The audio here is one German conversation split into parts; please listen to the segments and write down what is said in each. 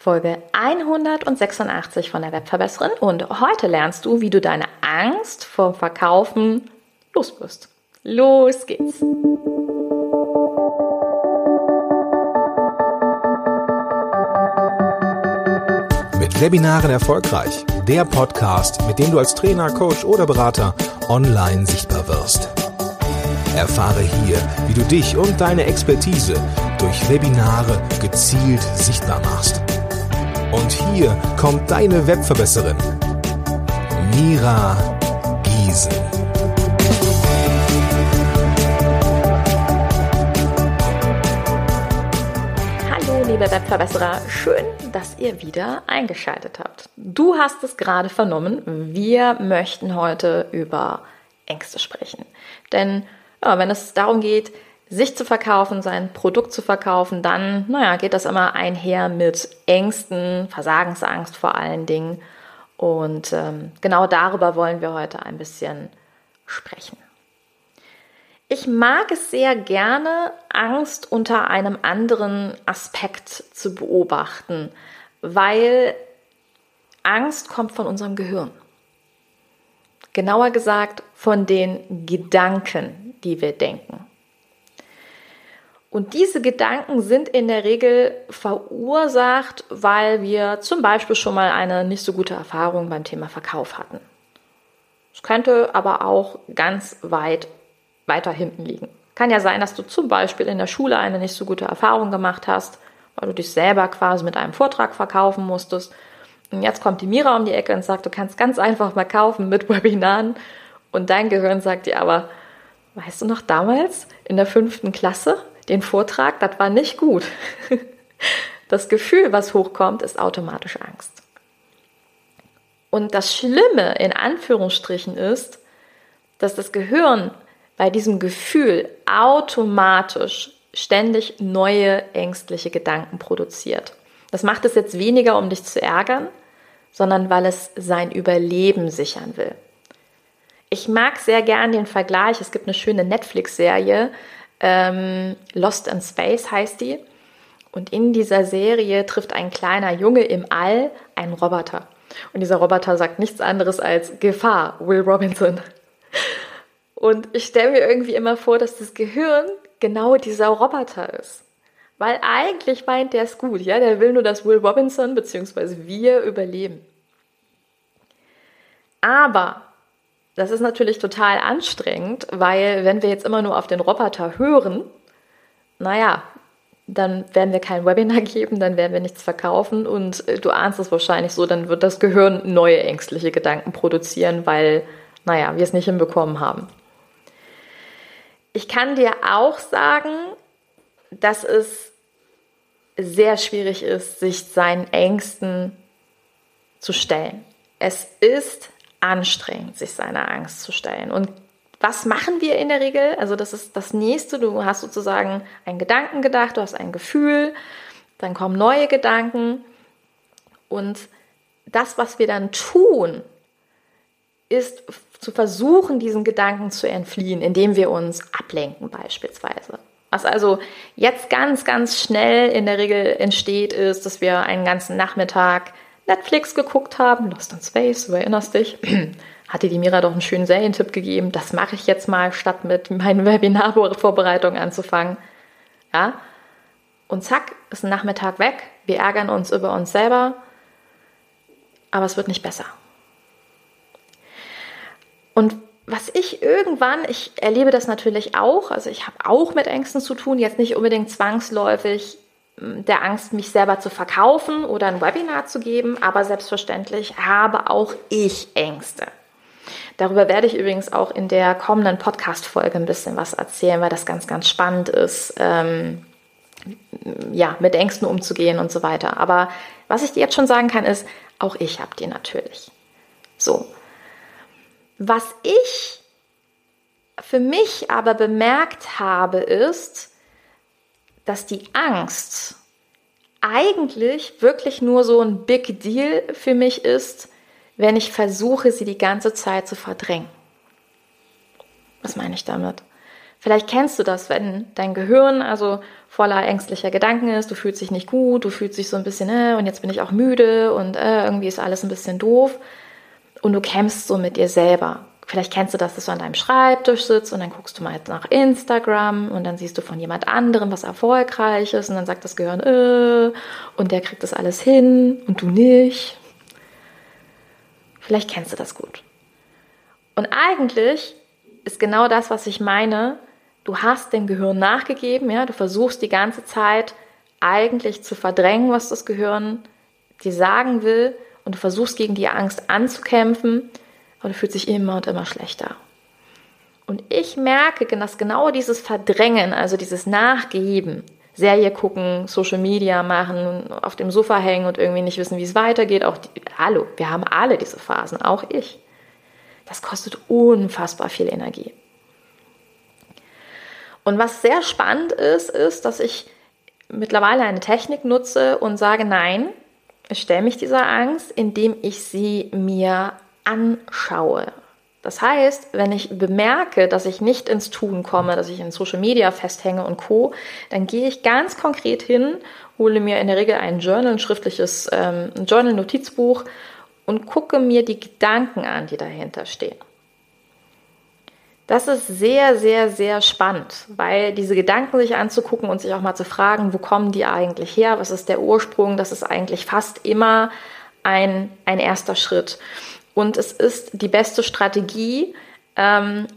Folge 186 von der Webverbesserin und heute lernst du, wie du deine Angst vor Verkaufen loswirst. Los geht's! Mit Webinaren erfolgreich. Der Podcast, mit dem du als Trainer, Coach oder Berater online sichtbar wirst. Erfahre hier, wie du dich und deine Expertise durch Webinare gezielt sichtbar machst. Und hier kommt deine Webverbesserin, Mira Giesen. Hallo liebe Webverbesserer, schön, dass ihr wieder eingeschaltet habt. Du hast es gerade vernommen, wir möchten heute über Ängste sprechen. Denn ja, wenn es darum geht, sich zu verkaufen, sein Produkt zu verkaufen, dann, naja, geht das immer einher mit Ängsten, Versagensangst vor allen Dingen. Und ähm, genau darüber wollen wir heute ein bisschen sprechen. Ich mag es sehr gerne, Angst unter einem anderen Aspekt zu beobachten, weil Angst kommt von unserem Gehirn. Genauer gesagt von den Gedanken, die wir denken. Und diese Gedanken sind in der Regel verursacht, weil wir zum Beispiel schon mal eine nicht so gute Erfahrung beim Thema Verkauf hatten. Es könnte aber auch ganz weit weiter hinten liegen. Kann ja sein, dass du zum Beispiel in der Schule eine nicht so gute Erfahrung gemacht hast, weil du dich selber quasi mit einem Vortrag verkaufen musstest. Und jetzt kommt die Mira um die Ecke und sagt, du kannst ganz einfach mal kaufen mit Webinaren. Und dein Gehirn sagt dir aber, weißt du noch damals in der fünften Klasse? Den Vortrag, das war nicht gut. Das Gefühl, was hochkommt, ist automatisch Angst. Und das Schlimme in Anführungsstrichen ist, dass das Gehirn bei diesem Gefühl automatisch ständig neue ängstliche Gedanken produziert. Das macht es jetzt weniger, um dich zu ärgern, sondern weil es sein Überleben sichern will. Ich mag sehr gern den Vergleich. Es gibt eine schöne Netflix-Serie, ähm, Lost in Space heißt die. Und in dieser Serie trifft ein kleiner Junge im All einen Roboter. Und dieser Roboter sagt nichts anderes als Gefahr, Will Robinson. Und ich stelle mir irgendwie immer vor, dass das Gehirn genau dieser Roboter ist. Weil eigentlich meint der es gut, ja, der will nur, dass Will Robinson bzw. wir überleben. Aber das ist natürlich total anstrengend, weil wenn wir jetzt immer nur auf den Roboter hören, naja, dann werden wir kein Webinar geben, dann werden wir nichts verkaufen und äh, du ahnst es wahrscheinlich so, dann wird das Gehirn neue ängstliche Gedanken produzieren, weil, naja, wir es nicht hinbekommen haben. Ich kann dir auch sagen, dass es sehr schwierig ist, sich seinen Ängsten zu stellen. Es ist anstrengend, sich seiner Angst zu stellen. Und was machen wir in der Regel? Also das ist das nächste. Du hast sozusagen einen Gedanken gedacht, du hast ein Gefühl, dann kommen neue Gedanken und das, was wir dann tun, ist zu versuchen, diesen Gedanken zu entfliehen, indem wir uns ablenken beispielsweise. Was also jetzt ganz, ganz schnell in der Regel entsteht, ist, dass wir einen ganzen Nachmittag Netflix geguckt haben, Lost in Space, du erinnerst dich, hatte die Mira doch einen schönen Serientipp gegeben. Das mache ich jetzt mal, statt mit meinen Webinarvorbereitungen anzufangen. Ja? Und zack, ist ein Nachmittag weg. Wir ärgern uns über uns selber, aber es wird nicht besser. Und was ich irgendwann, ich erlebe das natürlich auch, also ich habe auch mit Ängsten zu tun, jetzt nicht unbedingt zwangsläufig der Angst, mich selber zu verkaufen oder ein Webinar zu geben, aber selbstverständlich habe auch ich Ängste. Darüber werde ich übrigens auch in der kommenden Podcast-Folge ein bisschen was erzählen, weil das ganz, ganz spannend ist, ähm, ja, mit Ängsten umzugehen und so weiter. Aber was ich dir jetzt schon sagen kann, ist, auch ich habe die natürlich. So. Was ich für mich aber bemerkt habe, ist, dass die Angst eigentlich wirklich nur so ein Big Deal für mich ist, wenn ich versuche, sie die ganze Zeit zu verdrängen. Was meine ich damit? Vielleicht kennst du das, wenn dein Gehirn also voller ängstlicher Gedanken ist, du fühlst dich nicht gut, du fühlst dich so ein bisschen, äh, und jetzt bin ich auch müde und äh, irgendwie ist alles ein bisschen doof und du kämpfst so mit dir selber. Vielleicht kennst du das, dass du an deinem Schreibtisch sitzt und dann guckst du mal nach Instagram und dann siehst du von jemand anderem was erfolgreich ist und dann sagt das Gehirn, äh, und der kriegt das alles hin und du nicht. Vielleicht kennst du das gut. Und eigentlich ist genau das, was ich meine. Du hast dem Gehirn nachgegeben, ja, du versuchst die ganze Zeit eigentlich zu verdrängen, was das Gehirn dir sagen will und du versuchst gegen die Angst anzukämpfen aber du fühlst dich immer und immer schlechter. Und ich merke, dass genau dieses Verdrängen, also dieses Nachgeben, Serie gucken, Social Media machen, auf dem Sofa hängen und irgendwie nicht wissen, wie es weitergeht, auch die, hallo, wir haben alle diese Phasen, auch ich. Das kostet unfassbar viel Energie. Und was sehr spannend ist, ist, dass ich mittlerweile eine Technik nutze und sage, nein, ich stelle mich dieser Angst, indem ich sie mir anschaue. Das heißt, wenn ich bemerke, dass ich nicht ins Tun komme, dass ich in Social Media festhänge und Co., dann gehe ich ganz konkret hin, hole mir in der Regel ein Journal, ein schriftliches ähm, Journal-Notizbuch und gucke mir die Gedanken an, die dahinter stehen. Das ist sehr, sehr, sehr spannend, weil diese Gedanken sich anzugucken und sich auch mal zu fragen, wo kommen die eigentlich her, was ist der Ursprung, das ist eigentlich fast immer ein, ein erster Schritt. Und es ist die beste Strategie ähm,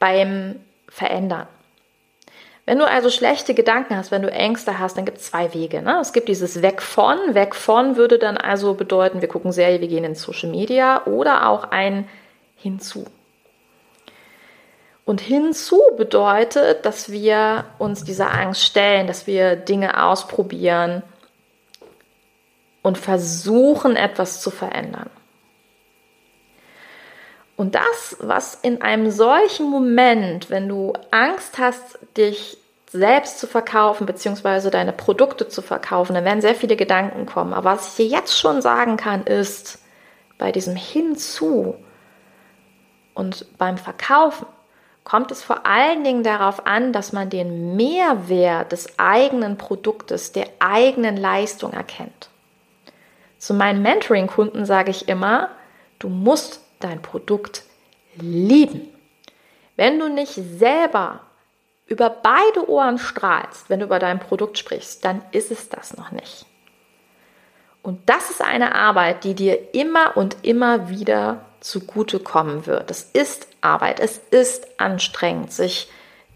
beim Verändern. Wenn du also schlechte Gedanken hast, wenn du Ängste hast, dann gibt es zwei Wege. Ne? Es gibt dieses Weg von. Weg von würde dann also bedeuten, wir gucken Serie, wir gehen in Social Media oder auch ein Hinzu. Und hinzu bedeutet, dass wir uns dieser Angst stellen, dass wir Dinge ausprobieren und versuchen, etwas zu verändern. Und das, was in einem solchen Moment, wenn du Angst hast, dich selbst zu verkaufen, beziehungsweise deine Produkte zu verkaufen, dann werden sehr viele Gedanken kommen. Aber was ich dir jetzt schon sagen kann, ist, bei diesem Hinzu und beim Verkaufen kommt es vor allen Dingen darauf an, dass man den Mehrwert des eigenen Produktes, der eigenen Leistung erkennt. Zu meinen Mentoring-Kunden sage ich immer, du musst dein Produkt lieben. Wenn du nicht selber über beide Ohren strahlst, wenn du über dein Produkt sprichst, dann ist es das noch nicht. Und das ist eine Arbeit, die dir immer und immer wieder zugutekommen wird. Es ist Arbeit, es ist anstrengend, sich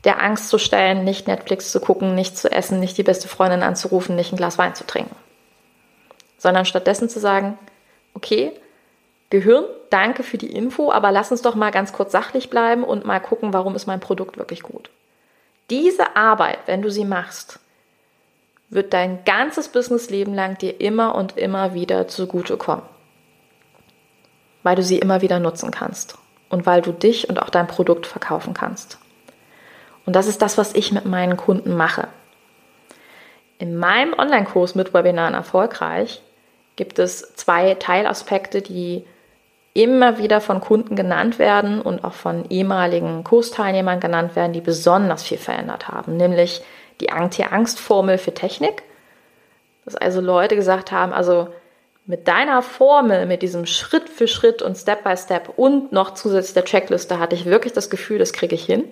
der Angst zu stellen, nicht Netflix zu gucken, nicht zu essen, nicht die beste Freundin anzurufen, nicht ein Glas Wein zu trinken. Sondern stattdessen zu sagen, okay, Gehirn, danke für die Info, aber lass uns doch mal ganz kurz sachlich bleiben und mal gucken, warum ist mein Produkt wirklich gut. Diese Arbeit, wenn du sie machst, wird dein ganzes Businessleben lang dir immer und immer wieder zugutekommen. Weil du sie immer wieder nutzen kannst und weil du dich und auch dein Produkt verkaufen kannst. Und das ist das, was ich mit meinen Kunden mache. In meinem Online-Kurs mit Webinaren erfolgreich gibt es zwei Teilaspekte, die immer wieder von Kunden genannt werden und auch von ehemaligen Kursteilnehmern genannt werden, die besonders viel verändert haben, nämlich die Anti-Angst-Formel für Technik. Dass also Leute gesagt haben, also mit deiner Formel, mit diesem Schritt für Schritt und Step by Step und noch zusätzlich der Checkliste hatte ich wirklich das Gefühl, das kriege ich hin.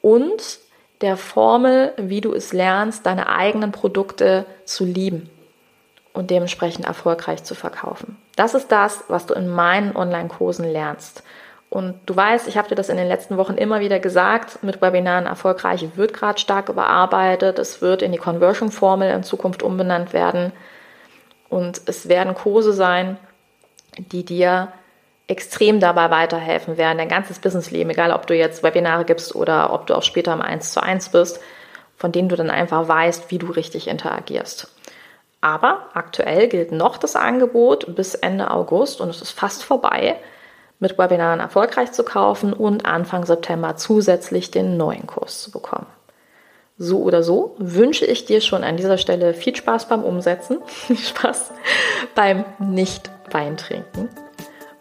Und der Formel, wie du es lernst, deine eigenen Produkte zu lieben und dementsprechend erfolgreich zu verkaufen. Das ist das, was du in meinen Online-Kursen lernst. Und du weißt, ich habe dir das in den letzten Wochen immer wieder gesagt, mit Webinaren erfolgreich wird gerade stark überarbeitet. Es wird in die Conversion-Formel in Zukunft umbenannt werden. Und es werden Kurse sein, die dir extrem dabei weiterhelfen werden, dein ganzes Businessleben, egal ob du jetzt Webinare gibst oder ob du auch später im 1 zu 1 bist, von denen du dann einfach weißt, wie du richtig interagierst. Aber aktuell gilt noch das Angebot bis Ende August und es ist fast vorbei, mit Webinaren erfolgreich zu kaufen und Anfang September zusätzlich den neuen Kurs zu bekommen. So oder so wünsche ich dir schon an dieser Stelle viel Spaß beim Umsetzen, viel Spaß beim Nicht-Weintrinken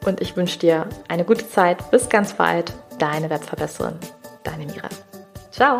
und ich wünsche dir eine gute Zeit. Bis ganz bald. deine Webverbesserin, deine Mira. Ciao.